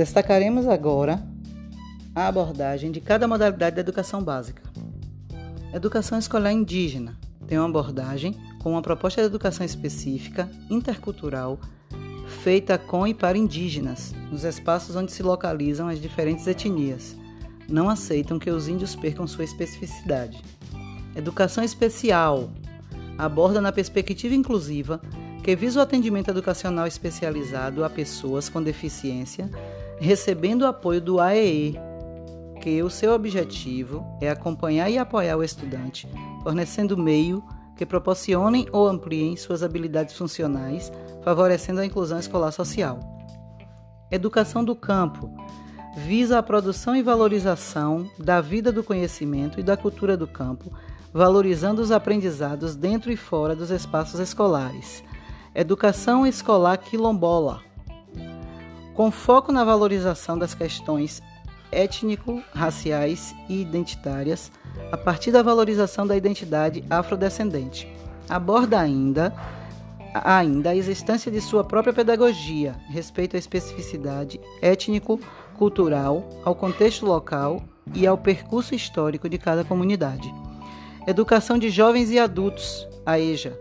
Destacaremos agora a abordagem de cada modalidade da educação básica. Educação escolar indígena tem uma abordagem com uma proposta de educação específica, intercultural, feita com e para indígenas, nos espaços onde se localizam as diferentes etnias. Não aceitam que os índios percam sua especificidade. Educação especial aborda na perspectiva inclusiva que visa o atendimento educacional especializado a pessoas com deficiência, recebendo o apoio do AEE, que o seu objetivo é acompanhar e apoiar o estudante, fornecendo meio que proporcionem ou ampliem suas habilidades funcionais, favorecendo a inclusão escolar social. Educação do campo visa a produção e valorização da vida do conhecimento e da cultura do campo, valorizando os aprendizados dentro e fora dos espaços escolares. Educação escolar quilombola, com foco na valorização das questões étnico-raciais e identitárias, a partir da valorização da identidade afrodescendente. Aborda ainda ainda a existência de sua própria pedagogia, respeito à especificidade étnico-cultural, ao contexto local e ao percurso histórico de cada comunidade. Educação de jovens e adultos, a EJA,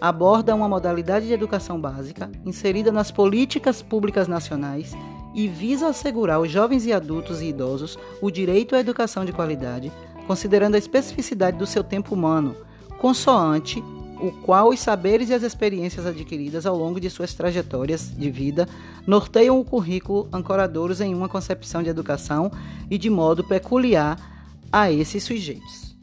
aborda uma modalidade de educação básica inserida nas políticas públicas nacionais e visa assegurar aos jovens e adultos e idosos o direito à educação de qualidade, considerando a especificidade do seu tempo humano, consoante o qual os saberes e as experiências adquiridas ao longo de suas trajetórias de vida norteiam o currículo ancoradouros em uma concepção de educação e de modo peculiar a esses sujeitos.